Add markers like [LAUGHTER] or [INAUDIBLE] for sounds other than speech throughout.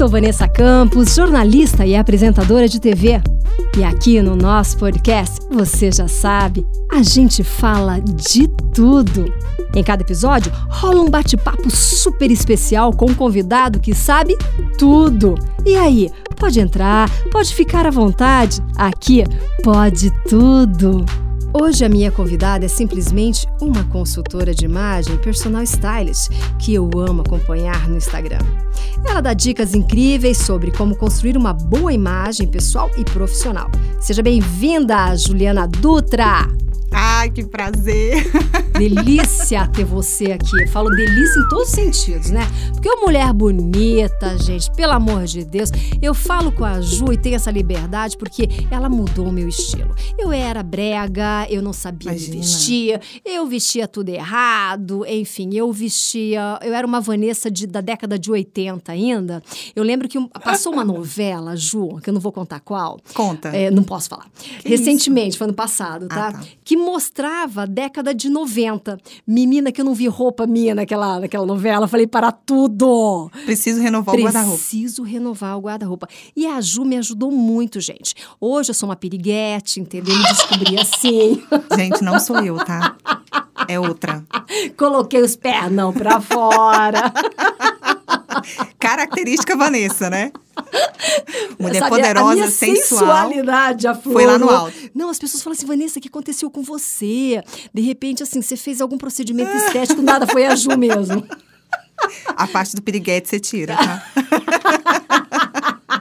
sou Vanessa Campos, jornalista e apresentadora de TV. E aqui no nosso podcast, você já sabe, a gente fala de tudo. Em cada episódio, rola um bate-papo super especial com um convidado que sabe tudo. E aí, pode entrar, pode ficar à vontade. Aqui pode tudo. Hoje a minha convidada é simplesmente uma consultora de imagem personal stylist que eu amo acompanhar no Instagram. Ela dá dicas incríveis sobre como construir uma boa imagem pessoal e profissional. Seja bem-vinda, Juliana Dutra! Ai, que prazer! [LAUGHS] Delícia ter você aqui. Eu falo delícia em todos os sentidos, né? Porque é uma mulher bonita, gente, pelo amor de Deus. Eu falo com a Ju e tenho essa liberdade porque ela mudou o meu estilo. Eu era brega, eu não sabia Imagina. vestir, eu vestia tudo errado, enfim, eu vestia. Eu era uma Vanessa de, da década de 80 ainda. Eu lembro que passou uma novela, Ju, que eu não vou contar qual. Conta. É, não posso falar. Que Recentemente, isso? foi ano passado, tá? Ah, tá? Que mostrava a década de 90. Menina, que eu não vi roupa minha naquela, naquela novela. Falei, para tudo! Preciso renovar Preciso o guarda-roupa. Preciso renovar o guarda-roupa. E a Ju me ajudou muito, gente. Hoje eu sou uma piriguete, entendeu? Me descobri assim. [LAUGHS] Gente, não sou eu, tá? É outra. Coloquei os pernão pra fora. [LAUGHS] [LAUGHS] Característica Vanessa, né? Mulher Sabe, poderosa, sensual. sensualidade aflorou. Foi lá no alto. Não, as pessoas falam assim, Vanessa, o que aconteceu com você? De repente, assim, você fez algum procedimento estético, nada, foi a Ju mesmo. A parte do piriguete você tira, tá? [LAUGHS]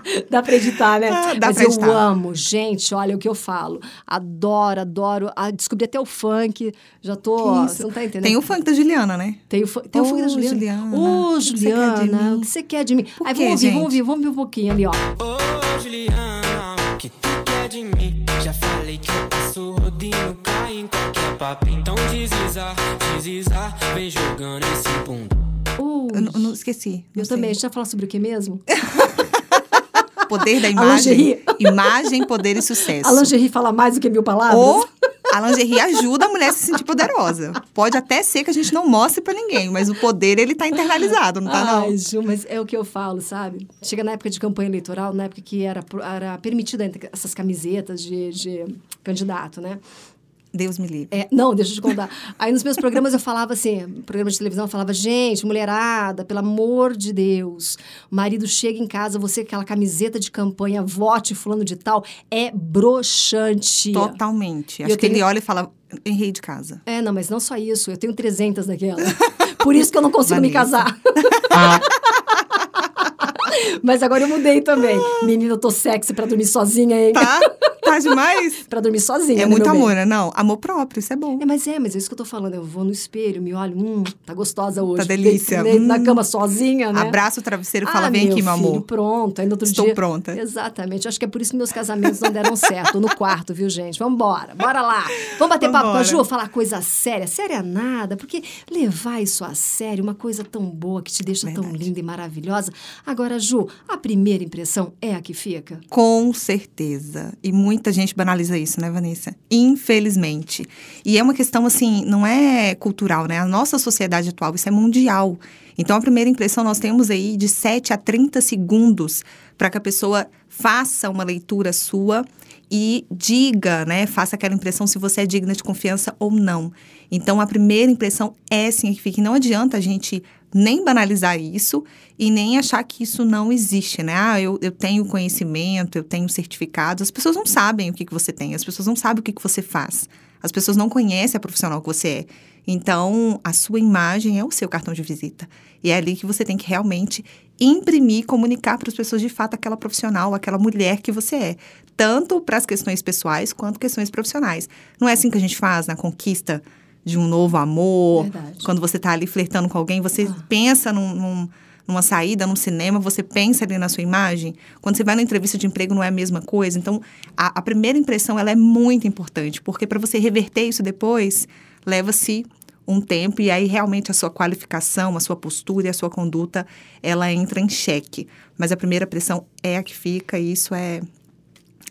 [LAUGHS] Dá pra editar, né? Ah, dá Mas pra eu editar. amo, gente, olha o que eu falo. Adoro, adoro. Ah, descobri até o funk. Já tô. Você não tá entendendo? Tem o funk da Juliana, né? Tem o, tem oh, o funk da Juliana. Juliana. Ô, oh, Juliana, o que você quer de mim? Por Aí quê, vamos ouvir, gente? vamos ouvir, vamos ouvir um pouquinho ali, ó. Ô, oh, Juliana, o que tu quer de mim? Já falei que eu passo rodinho, cai em qualquer papo. Então desliza, desliza, vem jogando esse bundo. Uh, Eu não, não esqueci. não eu sei. também. A gente vai falar sobre o que mesmo? [LAUGHS] Poder da imagem. Imagem, poder e sucesso. A lingerie fala mais do que mil palavras? Ou a lingerie ajuda a mulher a se sentir poderosa. Pode até ser que a gente não mostre pra ninguém, mas o poder, ele tá internalizado, não tá não? Ai, Ju, mas é o que eu falo, sabe? Chega na época de campanha eleitoral, na época que era, era permitida essas camisetas de, de candidato, né? Deus me livre. É, não, deixa eu te contar. Aí nos meus programas eu falava assim, programa de televisão, eu falava, gente, mulherada, pelo amor de Deus, o marido chega em casa, você com aquela camiseta de campanha, vote fulano de tal, é broxante. Totalmente. Acho eu que ele tenho- olha e fala, errei de casa. É, não, mas não só isso, eu tenho 300 daquela. Por isso que eu não consigo me Vanessa. casar. [LAUGHS] Mas agora eu mudei também. Menina, eu tô sexy pra dormir sozinha, hein? Tá? Tá demais? [LAUGHS] Pra dormir sozinha. É né, muito bem? amor, né? Não, amor próprio, isso é bom. É, mas é, mas é isso que eu tô falando. Eu vou no espelho, me olho, hum, tá gostosa hoje. Tá delícia. Deito na Hum. cama sozinha, né? Abraça o travesseiro e Ah, fala, vem aqui, meu amor. Pronto, no outro Estou dia. pronta. Exatamente. Acho que é por isso que meus casamentos não deram certo. No quarto, viu, gente? Vamos embora. Bora lá. Vamos bater papo com a Vambora. Ju, falar coisa séria. Séria nada, porque levar isso a sério, uma coisa tão boa que te deixa tão Verdade. linda e maravilhosa. Agora, Ju, a primeira impressão é a que fica? Com certeza. E muita gente banaliza isso, né, Vanessa? Infelizmente. E é uma questão, assim, não é cultural, né? A nossa sociedade atual, isso é mundial. Então, a primeira impressão, nós temos aí de 7 a 30 segundos para que a pessoa faça uma leitura sua e diga, né? Faça aquela impressão se você é digna de confiança ou não. Então, a primeira impressão é sim a que fica. E não adianta a gente nem banalizar isso e nem achar que isso não existe, né? Ah, eu, eu tenho conhecimento, eu tenho certificados. As pessoas não sabem o que, que você tem, as pessoas não sabem o que, que você faz. As pessoas não conhecem a profissional que você é. Então, a sua imagem é o seu cartão de visita. E é ali que você tem que realmente imprimir, comunicar para as pessoas de fato aquela profissional, aquela mulher que você é. Tanto para as questões pessoais quanto questões profissionais. Não é assim que a gente faz na conquista de um novo amor. Verdade. Quando você está ali flertando com alguém, você Ah. pensa num, num- numa saída, num cinema, você pensa ali na sua imagem. Quando você vai na entrevista de emprego, não é a mesma coisa. Então, a, a primeira impressão, ela é muito importante. Porque para você reverter isso depois, leva-se um tempo e aí realmente a sua qualificação, a sua postura e a sua conduta, ela entra em xeque. Mas a primeira pressão é a que fica e isso é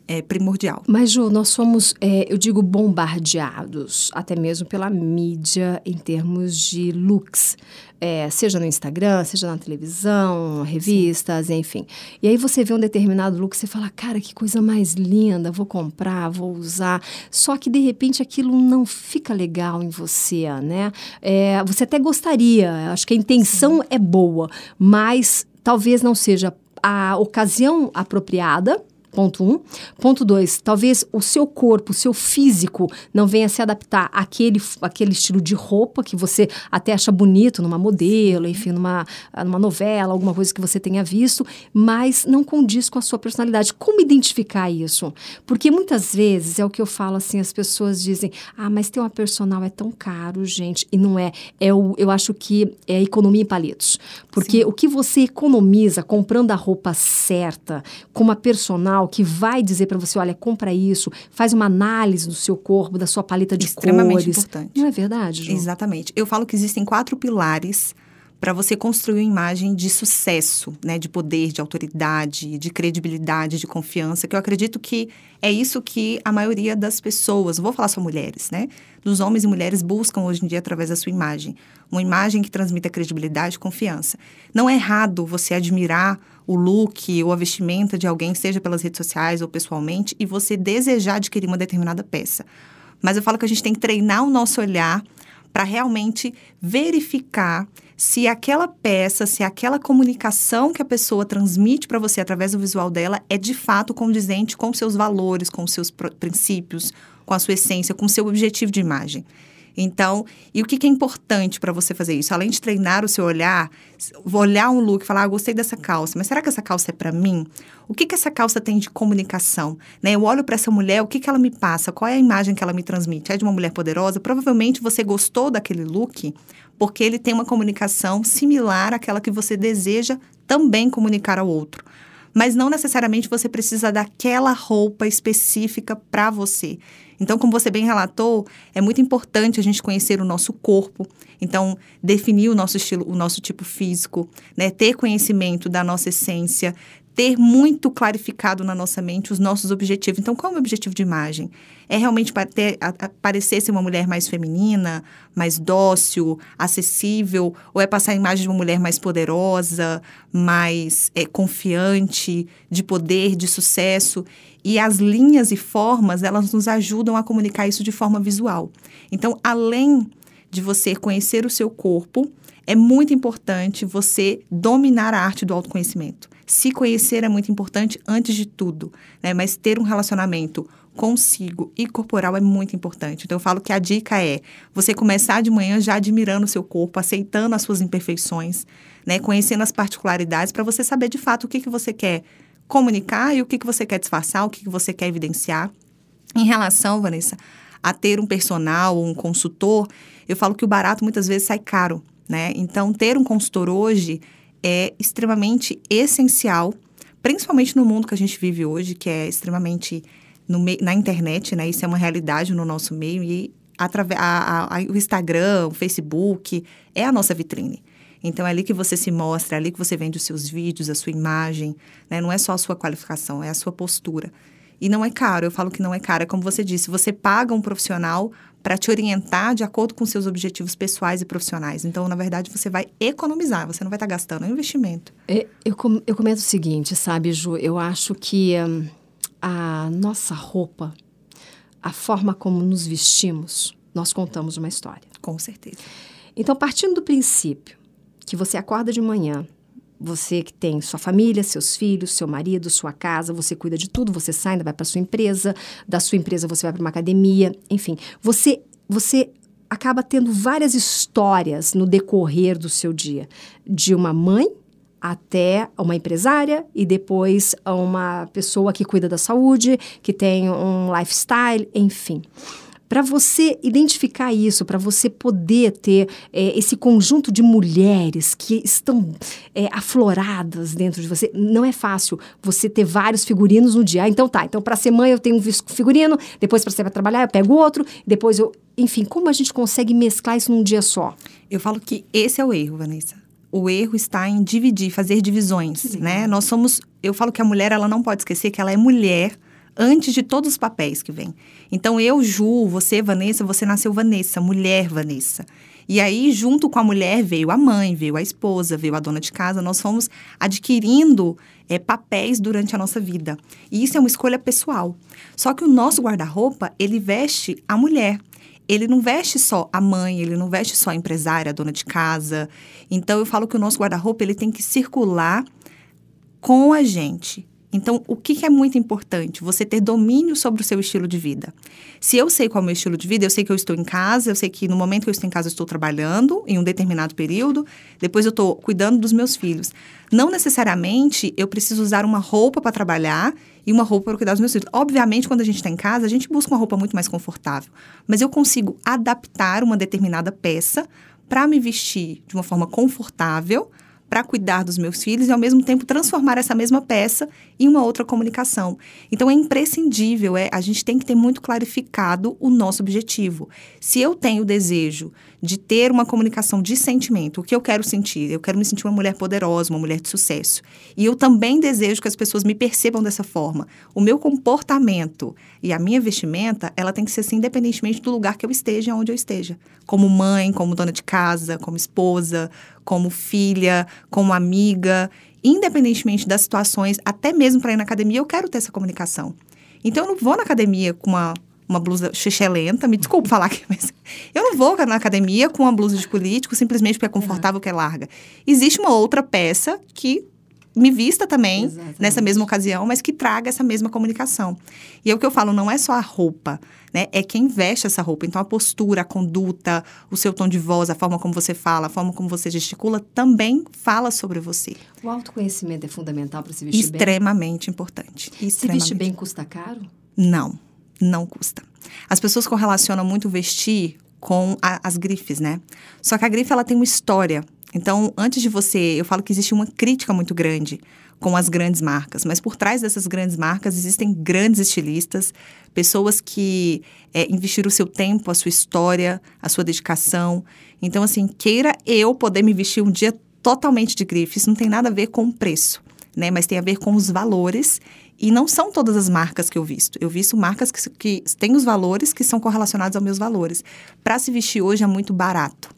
é primordial. Mas, Ju, nós somos, é, eu digo, bombardeados, até mesmo pela mídia, em termos de looks. É, seja no Instagram, seja na televisão, revistas, Sim. enfim. E aí você vê um determinado look, você fala, cara, que coisa mais linda, vou comprar, vou usar. Só que, de repente, aquilo não fica legal em você, né? É, você até gostaria, acho que a intenção Sim. é boa, mas talvez não seja a ocasião apropriada Ponto um. Ponto dois, talvez o seu corpo, o seu físico não venha se adaptar àquele, àquele estilo de roupa que você até acha bonito numa modelo, enfim, numa, numa novela, alguma coisa que você tenha visto, mas não condiz com a sua personalidade. Como identificar isso? Porque muitas vezes é o que eu falo assim, as pessoas dizem, ah, mas ter uma personal é tão caro, gente. E não é. é o, eu acho que é economia em palitos. Porque Sim. o que você economiza comprando a roupa certa, com uma personal, que vai dizer para você, olha, compra isso, faz uma análise do seu corpo, da sua paleta de Extremamente cores. importante. Não é verdade, Ju? Exatamente. Eu falo que existem quatro pilares para você construir uma imagem de sucesso, né, de poder, de autoridade, de credibilidade, de confiança, que eu acredito que é isso que a maioria das pessoas, vou falar só mulheres, né, dos homens e mulheres buscam hoje em dia através da sua imagem, uma imagem que transmita credibilidade e confiança. Não é errado você admirar o look ou a vestimenta de alguém, seja pelas redes sociais ou pessoalmente, e você desejar adquirir uma determinada peça. Mas eu falo que a gente tem que treinar o nosso olhar para realmente verificar se aquela peça, se aquela comunicação que a pessoa transmite para você através do visual dela é de fato condizente com seus valores, com seus princípios, com a sua essência, com seu objetivo de imagem. Então, e o que, que é importante para você fazer isso? Além de treinar o seu olhar, olhar um look e falar, ah, gostei dessa calça, mas será que essa calça é para mim? O que, que essa calça tem de comunicação? Né? Eu olho para essa mulher, o que, que ela me passa? Qual é a imagem que ela me transmite? É de uma mulher poderosa? Provavelmente você gostou daquele look porque ele tem uma comunicação similar àquela que você deseja também comunicar ao outro mas não necessariamente você precisa daquela roupa específica para você. Então, como você bem relatou, é muito importante a gente conhecer o nosso corpo, então definir o nosso estilo, o nosso tipo físico, né? Ter conhecimento da nossa essência, ter muito clarificado na nossa mente os nossos objetivos. Então, qual é o meu objetivo de imagem? É realmente ter, parecer ser uma mulher mais feminina, mais dócil, acessível? Ou é passar a imagem de uma mulher mais poderosa, mais é, confiante, de poder, de sucesso? E as linhas e formas, elas nos ajudam a comunicar isso de forma visual. Então, além de você conhecer o seu corpo, é muito importante você dominar a arte do autoconhecimento. Se conhecer é muito importante antes de tudo, né? Mas ter um relacionamento consigo e corporal é muito importante. Então eu falo que a dica é você começar de manhã já admirando o seu corpo, aceitando as suas imperfeições, né? Conhecendo as particularidades para você saber de fato o que, que você quer comunicar e o que, que você quer disfarçar, o que, que você quer evidenciar. Em relação, Vanessa, a ter um personal ou um consultor, eu falo que o barato muitas vezes sai caro, né? Então, ter um consultor hoje é extremamente essencial, principalmente no mundo que a gente vive hoje, que é extremamente no na internet, né? Isso é uma realidade no nosso meio e através o Instagram, o Facebook é a nossa vitrine. Então é ali que você se mostra, é ali que você vende os seus vídeos, a sua imagem, né? Não é só a sua qualificação, é a sua postura. E não é caro, eu falo que não é caro, é como você disse, você paga um profissional para te orientar de acordo com seus objetivos pessoais e profissionais. Então, na verdade, você vai economizar, você não vai estar tá gastando, é um investimento. É, eu, eu comento o seguinte, sabe, Ju, eu acho que um, a nossa roupa, a forma como nos vestimos, nós contamos uma história. Com certeza. Então, partindo do princípio que você acorda de manhã, você que tem sua família, seus filhos, seu marido, sua casa, você cuida de tudo, você sai, vai para sua empresa, da sua empresa você vai para uma academia, enfim, você você acaba tendo várias histórias no decorrer do seu dia, de uma mãe até uma empresária e depois uma pessoa que cuida da saúde, que tem um lifestyle, enfim para você identificar isso, para você poder ter é, esse conjunto de mulheres que estão é, afloradas dentro de você, não é fácil você ter vários figurinos no dia. Ah, então tá, então para ser mãe eu tenho um figurino, depois para ser para trabalhar eu pego outro, depois eu, enfim, como a gente consegue mesclar isso num dia só? Eu falo que esse é o erro, Vanessa. O erro está em dividir, fazer divisões, né? Nós somos, eu falo que a mulher ela não pode esquecer que ela é mulher antes de todos os papéis que vêm. Então, eu, Ju, você, Vanessa, você nasceu Vanessa, mulher Vanessa. E aí, junto com a mulher, veio a mãe, veio a esposa, veio a dona de casa. Nós fomos adquirindo é, papéis durante a nossa vida. E isso é uma escolha pessoal. Só que o nosso guarda-roupa, ele veste a mulher. Ele não veste só a mãe, ele não veste só a empresária, a dona de casa. Então, eu falo que o nosso guarda-roupa, ele tem que circular com a gente. Então, o que, é muito importante? Você ter domínio sobre o seu estilo de vida. Se eu sei qual é o meu estilo de vida, eu sei que eu estou em casa, eu sei que no momento que eu estou em casa eu estou trabalhando em um determinado período, depois eu estou cuidando dos meus filhos. Não necessariamente eu preciso usar uma roupa para trabalhar e uma roupa para cuidar dos meus filhos. Obviamente, quando a gente está em casa, a gente busca uma roupa muito mais confortável, mas eu consigo adaptar uma determinada peça para me vestir de uma forma confortável para cuidar dos meus filhos e, ao mesmo tempo, transformar essa mesma peça em uma outra comunicação. Então, é imprescindível, é, a gente tem que ter muito clarificado o nosso objetivo. Se eu tenho o desejo de ter uma comunicação de sentimento, o que eu quero sentir? Eu quero me sentir uma mulher poderosa, uma mulher de sucesso. E eu também desejo que as pessoas me percebam dessa forma. O meu comportamento e a minha vestimenta, ela tem que ser assim, independentemente do lugar que eu esteja, onde eu esteja. Como mãe, como dona de casa, como esposa, como filha, como amiga, independentemente das situações, até mesmo para ir na academia, eu quero ter essa comunicação. Então eu não vou na academia com uma, uma blusa lenta, me desculpe falar aqui, mas [LAUGHS] eu não vou na academia com uma blusa de político simplesmente porque é confortável, que é larga. Existe uma outra peça que me vista também Exatamente. nessa mesma ocasião, mas que traga essa mesma comunicação. E é o que eu falo, não é só a roupa, né? É quem veste essa roupa. Então, a postura, a conduta, o seu tom de voz, a forma como você fala, a forma como você gesticula, também fala sobre você. O autoconhecimento é fundamental para se vestir Extremamente bem? Importante. Extremamente Se vestir bem custa caro? Não, não custa. As pessoas correlacionam muito vestir com a, as grifes, né? Só que a grife, ela tem uma história. Então, antes de você, eu falo que existe uma crítica muito grande com as grandes marcas, mas por trás dessas grandes marcas existem grandes estilistas, pessoas que é, investiram o seu tempo, a sua história, a sua dedicação. Então, assim, queira eu poder me vestir um dia totalmente de grife, isso não tem nada a ver com o preço, né? Mas tem a ver com os valores e não são todas as marcas que eu visto. Eu visto marcas que, que têm os valores que são correlacionados aos meus valores. Para se vestir hoje é muito barato.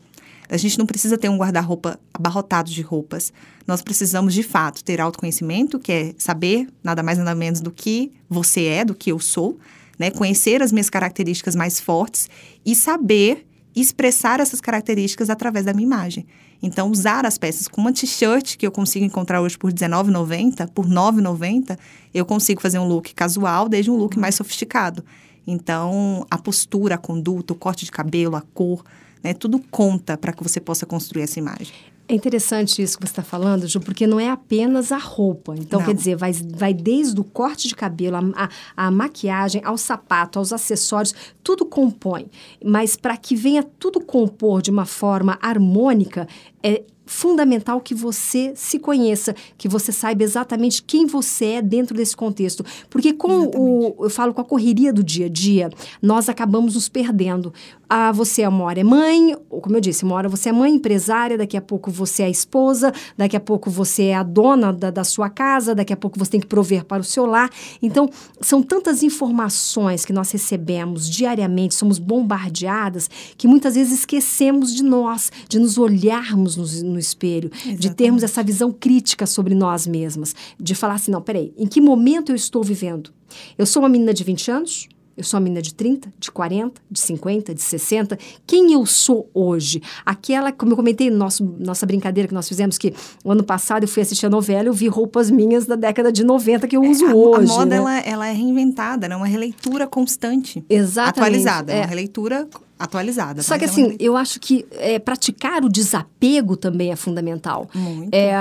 A gente não precisa ter um guarda-roupa abarrotado de roupas. Nós precisamos, de fato, ter autoconhecimento, que é saber nada mais nada menos do que você é, do que eu sou, né? Conhecer as minhas características mais fortes e saber expressar essas características através da minha imagem. Então, usar as peças com uma t-shirt que eu consigo encontrar hoje por R$19,90, por R$9,90, eu consigo fazer um look casual desde um look mais sofisticado. Então, a postura, a conduta, o corte de cabelo, a cor, né? Tudo conta para que você possa construir essa imagem. É interessante isso que você está falando, Ju, porque não é apenas a roupa. Então, não. quer dizer, vai, vai desde o corte de cabelo, a, a, a maquiagem, ao sapato, aos acessórios, tudo compõe. Mas para que venha tudo compor de uma forma harmônica, é fundamental que você se conheça, que você saiba exatamente quem você é dentro desse contexto. Porque com exatamente. o, eu falo com a correria do dia a dia, nós acabamos nos perdendo. Ah, você uma hora é mãe, ou como eu disse, uma hora você é mãe empresária, daqui a pouco você é esposa, daqui a pouco você é a dona da, da sua casa, daqui a pouco você tem que prover para o seu lar. Então, são tantas informações que nós recebemos diariamente, somos bombardeadas, que muitas vezes esquecemos de nós, de nos olharmos no, no espelho, Exatamente. de termos essa visão crítica sobre nós mesmas, de falar assim, não, peraí, em que momento eu estou vivendo? Eu sou uma menina de 20 anos? Eu sou uma menina de 30, de 40, de 50, de 60. Quem eu sou hoje? Aquela, como eu comentei no nosso, nossa brincadeira que nós fizemos, que o ano passado eu fui assistir a novela e eu vi roupas minhas da década de 90 que eu uso é, a, hoje. A moda, né? ela, ela é reinventada, né? Uma releitura constante. Exatamente. Atualizada. É. Uma releitura atualizada. Só que assim, uma... eu acho que é, praticar o desapego também é fundamental. Muito. É,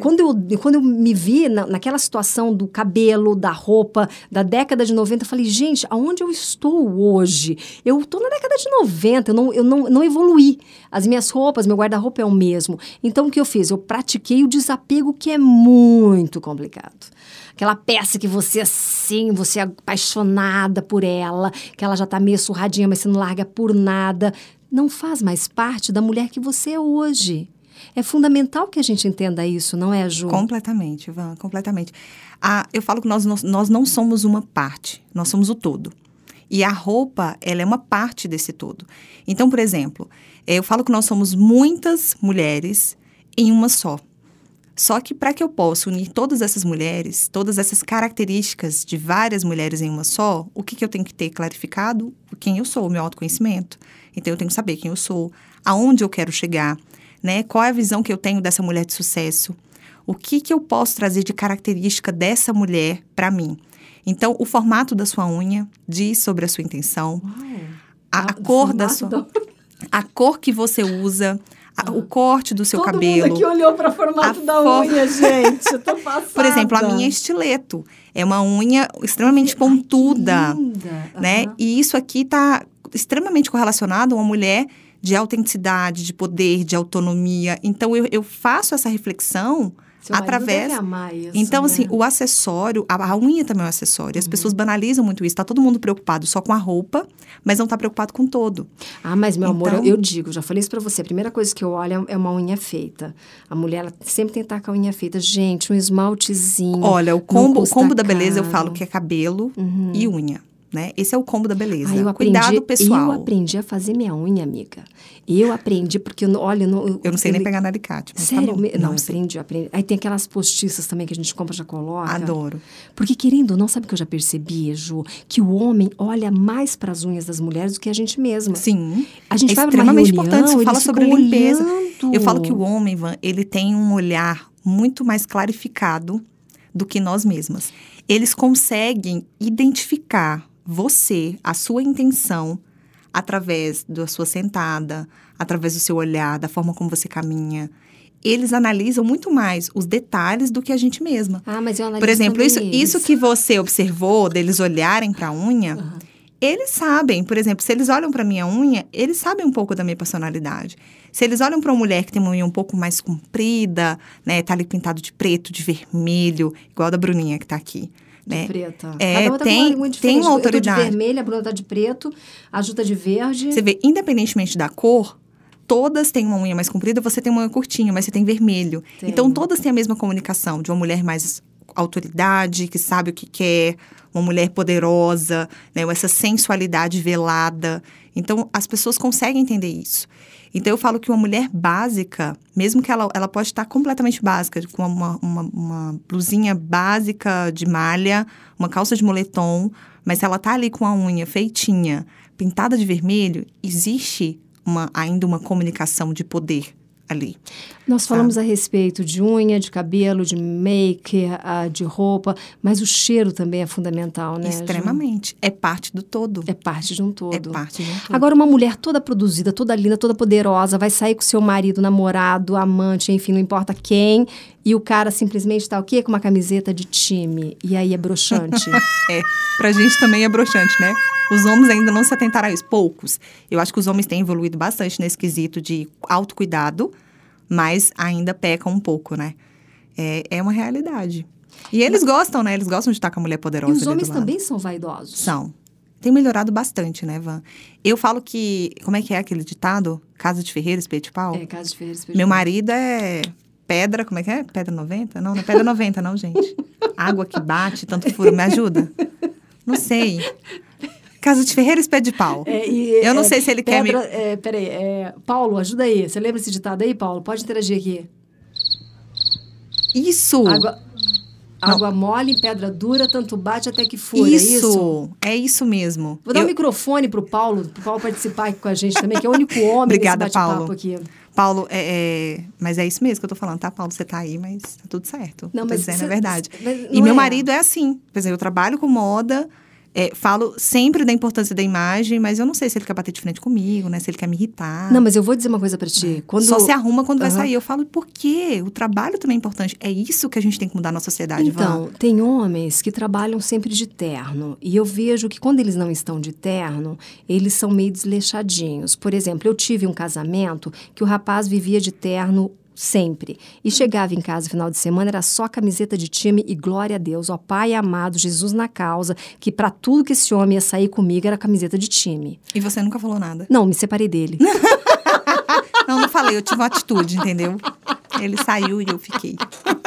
quando, eu, quando eu me vi na, naquela situação do cabelo, da roupa, da década de 90, eu falei, gente, aonde eu estou hoje? Eu estou na década de 90, eu não, eu não, não evoluí. As minhas roupas, meu guarda-roupa é o mesmo. Então, o que eu fiz? Eu pratiquei o desapego, que é muito complicado aquela peça que você assim, você é apaixonada por ela, que ela já tá meio surradinha, mas você não larga por nada, não faz mais parte da mulher que você é hoje. É fundamental que a gente entenda isso, não é, Ju? Completamente, Ivan, completamente. Ah, eu falo que nós, nós, nós não somos uma parte, nós somos o todo. E a roupa, ela é uma parte desse todo. Então, por exemplo, eu falo que nós somos muitas mulheres em uma só. Só que para que eu possa unir todas essas mulheres, todas essas características de várias mulheres em uma só, o que, que eu tenho que ter clarificado? Quem eu sou, o meu autoconhecimento. Então eu tenho que saber quem eu sou, aonde eu quero chegar, né? Qual é a visão que eu tenho dessa mulher de sucesso? O que, que eu posso trazer de característica dessa mulher para mim? Então, o formato da sua unha diz sobre a sua intenção. A, a cor da sua. A cor que você usa a, o corte do seu Todo cabelo. Todo mundo aqui olhou para o formato da for... unha, [LAUGHS] gente. Eu tô passada. Por exemplo, a minha é estileto. É uma unha extremamente pontuda, Ai, linda. né? Uhum. E isso aqui está extremamente correlacionado a uma mulher de autenticidade, de poder, de autonomia. Então, eu, eu faço essa reflexão seu através. Deve amar isso, então, né? assim, o acessório, a, a, unha também é um acessório. As uhum. pessoas banalizam muito isso. Tá todo mundo preocupado só com a roupa, mas não tá preocupado com todo. Ah, mas, meu então... amor, eu, eu, digo, já falei isso pra você. A primeira coisa que eu olho é uma unha feita. A mulher, ela sempre tem que estar com a unha feita. Gente, um esmaltezinho. Olha, o combo, o combo da beleza eu falo que é cabelo uhum. e unha né? Esse é o combo da beleza. Ah, aprendi, Cuidado pessoal. Eu aprendi a fazer minha unha, amiga. Eu aprendi porque, olha... Eu, eu não sei nem pegar alicate. Tá Sério? Tá não, não aprendi, aprendi. Aí tem aquelas postiças também que a gente compra já coloca. Adoro. Porque querendo ou não, sabe que eu já percebi, Ju? Que o homem olha mais para as unhas das mulheres do que a gente mesma. Sim. A gente é vai extremamente reunião, importante. Você fala sobre limpeza. Olhando. Eu falo que o homem, Ivan, ele tem um olhar muito mais clarificado do que nós mesmas. Eles conseguem identificar você, a sua intenção, através da sua sentada, através do seu olhar, da forma como você caminha. Eles analisam muito mais os detalhes do que a gente mesma. Ah, mas eu analiso Por exemplo, isso, eles. isso que você observou deles olharem para a unha, uhum. eles sabem. Por exemplo, se eles olham para minha unha, eles sabem um pouco da minha personalidade. Se eles olham para uma mulher que tem uma unha um pouco mais comprida, né, tá ali pintado de preto, de vermelho, igual a da Bruninha que tá aqui de né? preta. É, Cada tem, uma tem uma autoridade. Eu tô de vermelho, a Bruna tá de preto, a Ju tá de verde. Você vê, independentemente da cor, todas têm uma unha mais comprida, você tem uma unha curtinha, mas você tem vermelho. Tem. Então, todas têm a mesma comunicação de uma mulher mais autoridade, que sabe o que quer, uma mulher poderosa, né? Essa sensualidade velada. Então, as pessoas conseguem entender isso. Então, eu falo que uma mulher básica, mesmo que ela, ela pode estar completamente básica, com uma, uma, uma blusinha básica de malha, uma calça de moletom, mas se ela tá ali com a unha feitinha, pintada de vermelho, existe uma, ainda uma comunicação de poder ali. Nós falamos a respeito de unha, de cabelo, de make, de roupa, mas o cheiro também é fundamental, né? Extremamente. Ju? É parte do todo. É parte de um todo. É parte de um todo. Agora, uma mulher toda produzida, toda linda, toda poderosa, vai sair com seu marido, namorado, amante, enfim, não importa quem, e o cara simplesmente tá o quê? Com uma camiseta de time. E aí é broxante. [LAUGHS] é, pra gente também é broxante, né? Os homens ainda não se atentaram a isso. Poucos. Eu acho que os homens têm evoluído bastante nesse quesito de autocuidado mas ainda pecam um pouco, né? É, é uma realidade. E eles mas... gostam, né? Eles gostam de estar com a mulher poderosa. E os homens também são vaidosos. São. Tem melhorado bastante, né, Van? Eu falo que. Como é que é aquele ditado? Casa de Ferreira, espeto de pau? É, casa de Ferreira, espeto de Meu marido é pedra, como é que é? Pedra 90? Não, não é pedra 90, não, gente. [LAUGHS] Água que bate, tanto furo. Me ajuda? Não sei. [LAUGHS] Casa de Ferreira, espeto de pau. É, e, eu não é, sei se ele pedra, quer me... É, peraí, é, Paulo, ajuda aí. Você lembra esse ditado aí, Paulo? Pode interagir aqui. Isso! Água, água mole pedra dura, tanto bate até que fura. Isso, é isso, é isso mesmo. Vou dar eu... um microfone pro Paulo, pro Paulo participar aqui com a gente também, que é o único homem Obrigada, nesse Paulo. aqui. Paulo, é, é, mas é isso mesmo que eu tô falando, tá, Paulo? Você tá aí, mas tá tudo certo. Não, mas dizendo cê, é verdade. e meu é. marido é assim. Por exemplo, eu trabalho com moda, é, falo sempre da importância da imagem, mas eu não sei se ele quer bater de frente comigo, né? Se ele quer me irritar. Não, mas eu vou dizer uma coisa para ti. É. Quando... Só se arruma quando uhum. vai sair. Eu falo, por quê? O trabalho também é importante. É isso que a gente tem que mudar na sociedade, Então, tem homens que trabalham sempre de terno. E eu vejo que quando eles não estão de terno, eles são meio desleixadinhos. Por exemplo, eu tive um casamento que o rapaz vivia de terno sempre. E chegava em casa no final de semana, era só camiseta de time e glória a Deus, ó Pai amado, Jesus na causa, que para tudo que esse homem ia sair comigo era camiseta de time. E você nunca falou nada? Não, me separei dele. [LAUGHS] Não, não falei, eu tive uma atitude, entendeu? Ele saiu e eu fiquei.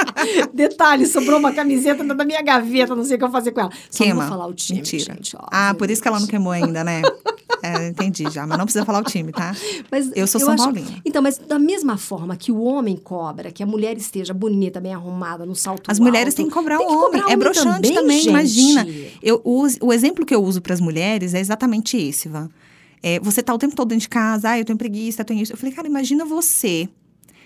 [LAUGHS] Detalhe, sobrou uma camiseta da minha gaveta, não sei o que eu fazer com ela. Só Queima. não vou falar o time, Mentira. gente. ó. ah, por isso que ela não queimou ainda, né? [LAUGHS] É, entendi já, mas não precisa falar o time, tá? [LAUGHS] Mas Eu sou São acho- Paulina. Então, mas da mesma forma que o homem cobra, que a mulher esteja bonita, bem arrumada, no salto As mulheres alto, têm que cobrar o homem. cobrar é homem broxante também, gente. imagina. Eu, o, o exemplo que eu uso para as mulheres é exatamente esse, Van. É, você tá o tempo todo dentro de casa, ah, eu tenho preguiça, eu tenho isso. Eu falei, cara, imagina você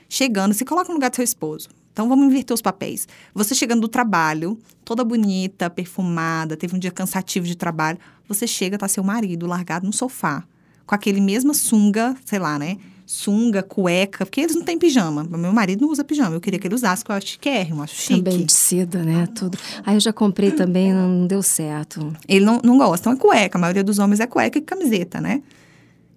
chegando, se coloca no lugar do seu esposo. Então vamos inverter os papéis. Você chegando do trabalho, toda bonita, perfumada, teve um dia cansativo de trabalho, você chega, tá seu marido largado no sofá, com aquele mesma sunga, sei lá, né? Sunga, cueca, porque eles não têm pijama. Meu marido não usa pijama. Eu queria que ele usasse, porque eu acho chiquérrimo, acho chique. Também de seda, né? Tudo. Aí eu já comprei também, não, deu certo. Ele não, não gosta. Então é cueca. A maioria dos homens é cueca e camiseta, né?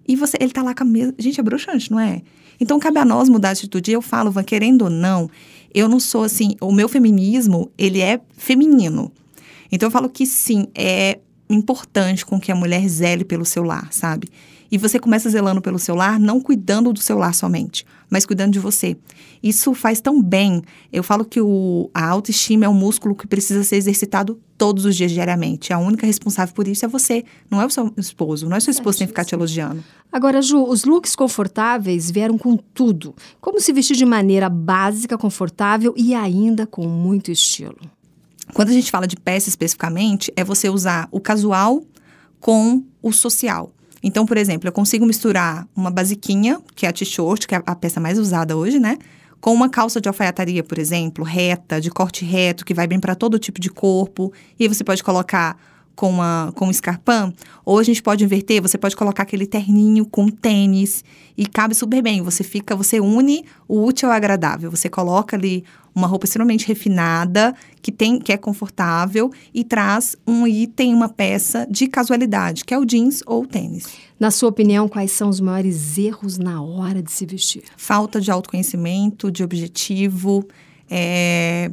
E você, ele tá lá com a mesma. Gente, é broxante, não é? Então cabe a nós mudar a atitude. Eu falo, Van, querendo ou não, eu não sou assim. O meu feminismo, ele é feminino. Então eu falo que sim, é importante com que a mulher zele pelo seu lar, sabe? E você começa zelando pelo seu lar, não cuidando do seu lar somente, mas cuidando de você. Isso faz tão bem. Eu falo que o, a autoestima é um músculo que precisa ser exercitado todos os dias, diariamente. A única responsável por isso é você, não é o seu esposo. Não é o seu esposo que tem que ficar te elogiando. Agora, Ju, os looks confortáveis vieram com tudo. Como se vestir de maneira básica, confortável e ainda com muito estilo. Quando a gente fala de peça especificamente, é você usar o casual com o social. Então, por exemplo, eu consigo misturar uma basiquinha, que é a t-shirt, que é a peça mais usada hoje, né? Com uma calça de alfaiataria, por exemplo, reta, de corte reto, que vai bem para todo tipo de corpo. E aí você pode colocar com, uma, com um escarpão. Ou a gente pode inverter, você pode colocar aquele terninho com tênis. E cabe super bem. Você fica, você une o útil ao agradável. Você coloca ali uma roupa extremamente refinada, que tem que é confortável e traz um item, uma peça de casualidade, que é o jeans ou o tênis. Na sua opinião, quais são os maiores erros na hora de se vestir? Falta de autoconhecimento, de objetivo, é,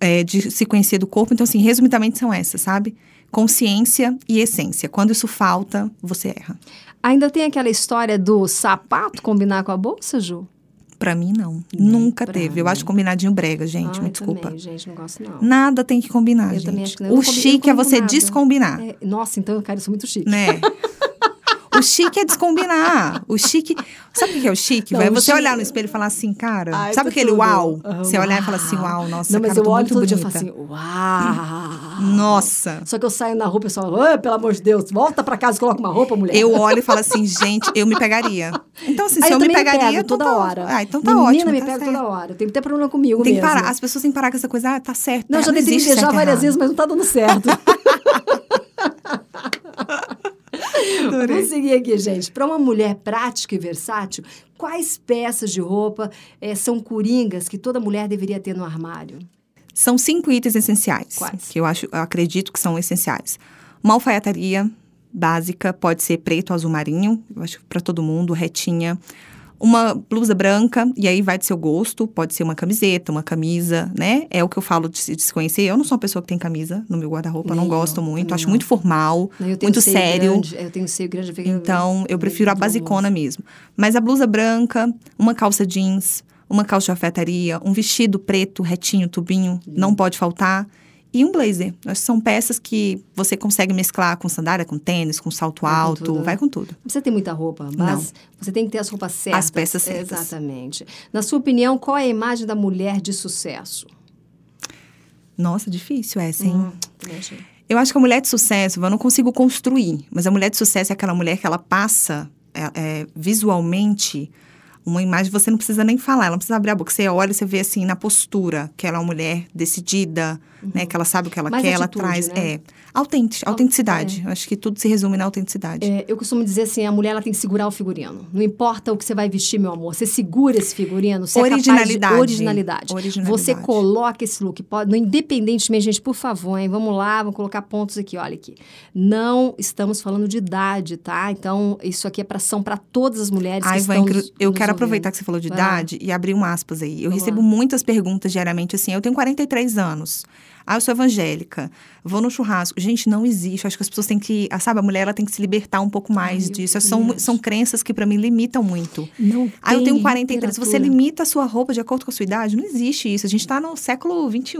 é, de se conhecer do corpo. Então, assim, resumidamente são essas, sabe? Consciência e essência. Quando isso falta, você erra. Ainda tem aquela história do sapato combinar com a bolsa, Ju? Pra mim, não. Nunca pra teve. Eu mim. acho combinadinho brega, gente. Me desculpa. Também, gente, não gosto não. Nada tem que combinar, Eu gente. também acho que não. Eu O eu chique é você nada. descombinar. É, nossa, então, cara, eu sou muito chique. né? [LAUGHS] O chique é descombinar. O chique. Sabe o que é o chique? Não, Vai o você chique- olhar no espelho e falar assim, cara. Ai, sabe tô aquele tudo. uau? Aham, Você olhar e falar assim, uau, nossa, Não, mas cara, eu tô olho todo dia e bonita. falo assim, uau. Nossa. Só que eu saio na rua e o pessoal, "Ai, pelo amor de Deus, volta pra casa e coloca uma roupa, mulher. Eu olho e falo assim, gente, eu me pegaria. Então, assim, se eu, me também pegaria, pego toda tá hora. Ah, então tá Menina, ótimo. me tá pego certo. toda hora. Tem até problema comigo Tem que mesmo. parar. As pessoas têm que parar com essa coisa, ah, tá certo. Não, tá, já tentei existe beijar várias vezes, mas não tá dando certo. [LAUGHS] [LAUGHS] Vamos seguir aqui, gente. Para uma mulher prática e versátil, quais peças de roupa eh, são coringas que toda mulher deveria ter no armário? São cinco itens essenciais. Quais? Que eu acho, eu acredito que são essenciais. Uma alfaiataria básica, pode ser preto azul marinho, eu acho que pra todo mundo, retinha. Uma blusa branca, e aí vai do seu gosto, pode ser uma camiseta, uma camisa, né? É o que eu falo de se conhecer. Eu não sou uma pessoa que tem camisa no meu guarda-roupa, não eu, gosto muito, também acho não. muito formal, Não, eu muito sério. grande, eu tenho seio grande. fica- Então, eu prefiro a basicona mesmo. Mas a blusa branca, uma calça jeans, uma calça de alfaiataria, um vestido preto, retinho, tubinho, não pode faltar. E um blazer. São peças que você consegue mesclar com sandália, com tênis, com salto Vai com alto, tudo, né? vai com tudo. Não precisa ter muita roupa, mas você tem que ter as roupas certas. As peças certas. Exatamente. Na sua opinião, qual é a imagem da mulher de sucesso? Nossa, difícil essa, hein? Hum. Eu acho que a mulher de sucesso, eu não consigo construir, mas a mulher de sucesso é aquela mulher que ela passa é, é, visualmente uma imagem, você não precisa nem falar, ela não precisa abrir a boca. Você olha e você vê assim na postura que ela é uma mulher decidida, né? Que ela sabe o que ela Mais quer, ela atitude, traz. né? É. Autêntic, autenticidade. Eu acho que tudo se resume na autenticidade. É, eu costumo dizer assim, a mulher ela tem que segurar o figurino. Não importa o que você vai vestir, meu amor. Você segura esse figurino, você Originalidade. é capaz de... Originalidade. Originalidade. Você coloca esse look. Pode, independentemente, gente, por favor, hein? Vamos lá, vamos colocar pontos aqui, olha aqui. Não estamos falando de idade, tá? Então, isso aqui é pra, são para todas as mulheres Ai, que estão nos- eu nos quero ouvindo. aproveitar que você falou de Vai lá. idade e abrir um aspas aí. Eu Vamos recebo lá. muitas perguntas diariamente assim. Eu tenho 43 anos. Ah, eu sou evangélica. Vou no churrasco. Gente, não existe. Acho que as pessoas têm que. ah, Sabe, a mulher ela tem que se libertar um pouco mais Ai, eu disso. São, são crenças que pra mim limitam muito. Não Ah, eu tenho 43. Você literatura. limita a sua roupa de acordo com a sua idade? Não existe isso. A gente tá no século XXI.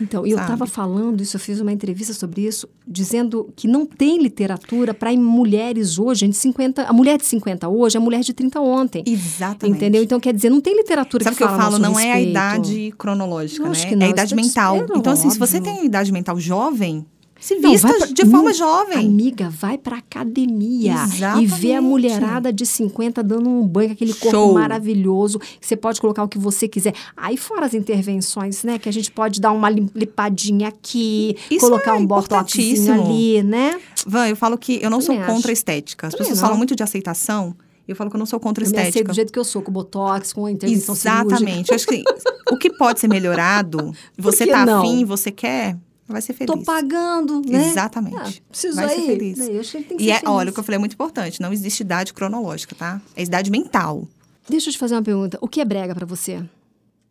Então, eu sabe? estava falando isso, eu fiz uma entrevista sobre isso, dizendo que não tem literatura para mulheres hoje, de 50, a mulher de 50 hoje é a mulher de 30 ontem. Exatamente. Entendeu? Então, quer dizer, não tem literatura Sabe o que que eu falo? Não é a respeito. idade cronológica, Lógico né? que não, é a idade isso é mental. Então, assim, se você óbvio. tem idade mental jovem, se Não, vista vai pra- de forma jovem. Amiga, vai pra academia e vê a Exatamente. mulherada de 50 dando um banho aquele corpo Show. maravilhoso, que você pode colocar o que você quiser. Aí fora as intervenções, né, que a gente pode dar uma lim- limpadinha aqui, Isso colocar é um botoxinho ali, né? Van, eu falo que eu não sou Também contra a acho. estética. As Também pessoas não. falam muito de aceitação. Eu falo que eu não sou contra Eu estética. do jeito que eu sou, com botox, com a intervenção. Exatamente. Eu acho que o que pode ser melhorado, [LAUGHS] você tá não? afim, você quer, vai ser feliz. Tô pagando, né? Exatamente. Ah, preciso Vai ser aí. feliz. Daí eu achei que tem que E ser é, feliz. olha, o que eu falei é muito importante. Não existe idade cronológica, tá? É idade mental. Deixa eu te fazer uma pergunta. O que é brega pra você?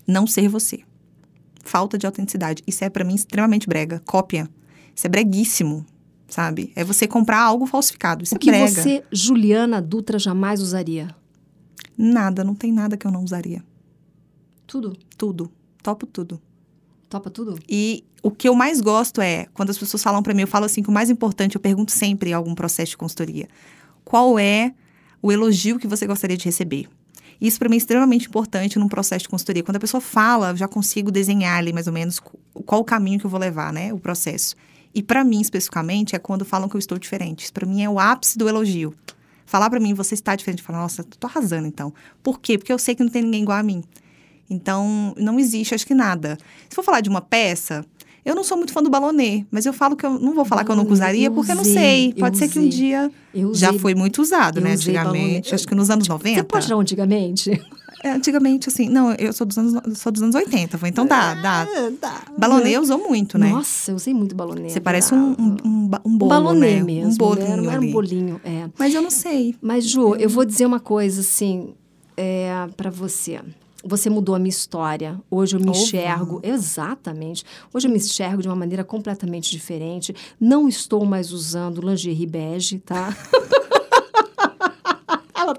Não ser você. Falta de autenticidade. Isso é, pra mim, extremamente brega. Cópia. Isso é breguíssimo, sabe? É você comprar algo falsificado. Isso o é que brega. você, Juliana Dutra, jamais usaria? Nada, não tem nada que eu não usaria. Tudo? Tudo. Topo tudo. Topa tudo? E o que eu mais gosto é, quando as pessoas falam pra mim, eu falo assim que o mais importante, eu pergunto sempre em algum processo de consultoria, qual é o elogio que você gostaria de receber? Isso pra mim é extremamente importante num processo de consultoria. Quando a pessoa fala, eu já consigo desenhar ali mais ou menos qu- qual o caminho que eu vou levar, né, o processo. E pra mim especificamente é quando falam que eu estou diferente. Isso pra mim é o ápice do elogio. Falar pra mim, você está diferente, falar, nossa, tô arrasando então. Por quê? Porque eu sei que não tem ninguém igual a mim. Então, não existe, acho que nada. Se for falar de uma peça, eu não sou muito fã do balonê, mas eu falo que eu não vou falar que eu nunca usaria, eu porque eu não usei, sei. Pode ser que um usei. dia já usei- foi muito usado, né? usei Antigamente. balonê. Acho que nos anos 90. Você pode um antigamente? É, antigamente, assim, não, eu sou dos anos, sou dos anos 80, foi, então dá, dá. Dá. Balonê usou muito, né? Nossa, eu usei muito balonê. Você parece um, um, um, um bolo, balonê né? mesmo. Um bolinho era, era um bolinho, é. Mas eu não sei. Mas, Ju, eu vou dizer uma coisa, assim, é, para você. Você mudou a minha história. Hoje eu me Opa. enxergo. Exatamente. Hoje eu me enxergo de uma maneira completamente diferente. Não estou mais usando lingerie bege, tá? [LAUGHS]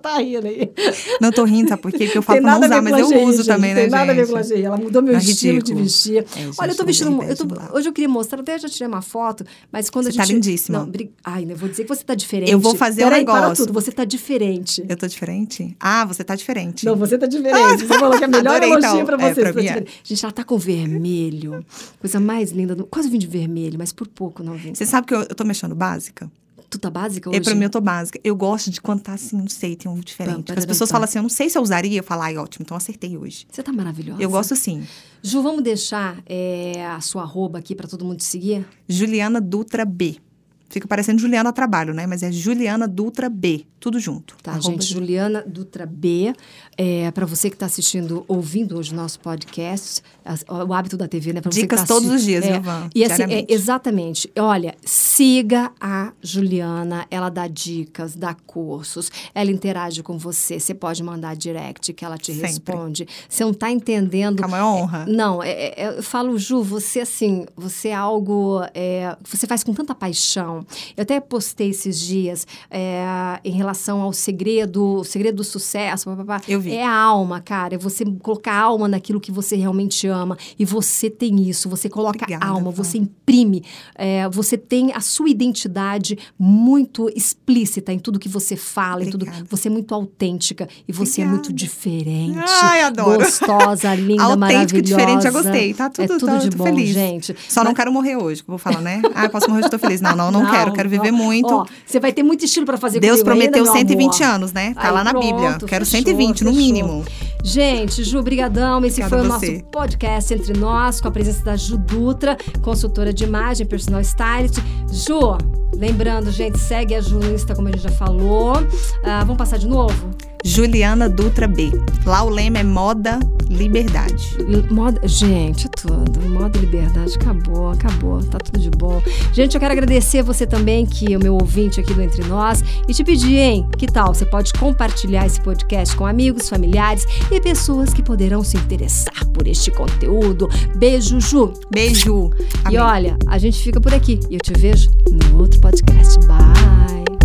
Tá rindo aí. Não tô rindo, sabe por quê? Porque eu falo pra não a usar, mas eu lingerie, uso gente, também, né, Tem nada a ver gente? com lingerie. Ela mudou meu É estilo ridículo. de vestir. É, gente, Olha, eu tô não vestindo. Eu tô, não hoje eu queria mostrar, até já tirei uma foto, mas quando Você a tá gente. lindíssima. Não, bri- Ai, eu vou dizer que você tá diferente. Eu vou fazer um Peraí, para negócio. tudo, você tá diferente. Eu tô diferente? Ah, você tá diferente. Não, você tá diferente. Você falou que é melhor Adorei, elogio então. pra É, você. pra você tá é. diferente. Gente, ela tá com vermelho. Coisa mais linda. do- Quase vim de vermelho, mas por pouco não vim. Você sabe que eu, eu tô mexendo básica? Tu tá básica hoje? É, pra mim eu tô básica. Eu gosto de quando tá assim, não sei, tem um diferente. As pessoas falam assim, eu não sei se eu usaria. Eu falo, ai, ótimo, então acertei hoje. Você tá maravilhosa. Eu gosto sim. Ju, vamos deixar é, a sua arroba aqui pra todo mundo te seguir? Juliana Dutra B. Fica parecendo Juliana Trabalho, né? Mas é Juliana Dutra B. Tudo junto. Tá, gente? Ju- Juliana Dutra B. É, para você que está assistindo, ouvindo hoje o nosso podcast, as- o hábito da TV, né? Pra Dicas tá todos os dias, é, viu, Van? E assim, é, exatamente. Olha, siga a Juliana. Ela dá dicas, dá cursos, ela interage com você. Você pode mandar direct que ela te Sempre. responde. Você não está entendendo. Com a maior honra. Não, é- é- é- eu falo, Ju, você assim, você é algo é, você faz com tanta paixão. Eu até postei esses dias é, em relação ao segredo, o segredo do sucesso. Eu vi. É a alma, cara. É você colocar alma naquilo que você realmente ama. E você tem isso, você coloca Obrigada, alma, você imprime, é, você tem a sua identidade muito explícita em tudo que você fala, em tudo. Obrigada. Você é muito autêntica e você é Obrigada. muito diferente. Ai, adoro. Gostosa, [LAUGHS] linda, Autêntica maravilhosa. e diferente, já gostei. Tá tudo, é tudo tá, de bom, feliz. gente. Só não Mas- quero morrer hoje, que eu vou falar, né? Ah, posso morrer hoje, tô feliz. Não, não, não, quero. Quero viver ó, muito. ó, você vai ter muito estilo pra fazer Deus prometeu ainda, meu 120 amor. anos, né? Tá Aí, lá na pronto, Bíblia. Quero fechou, 120, no fechou. mínimo. Gente, Ju, brigadão. Esse foi o a nosso você. podcast entre nós, com a presença da Ju Dutra, consultora de imagem, personal stylist. Ju, lembrando, gente, segue a Ju no Insta, como a gente já falou. Ah, vamos passar de novo? Juliana Dutra B. Lá o lema é moda, liberdade. Moda, gente, tudo. Moda, liberdade, acabou, acabou, tá tudo de bom. Gente, eu quero agradecer você também, que é o meu ouvinte aqui do Entre Nós, e te pedir, hein, que tal? Você pode compartilhar esse podcast com amigos, familiares e pessoas que poderão se interessar por este conteúdo. Beijo, Ju. Beijo. E olha, a gente fica por aqui e eu te vejo no outro podcast. Bye.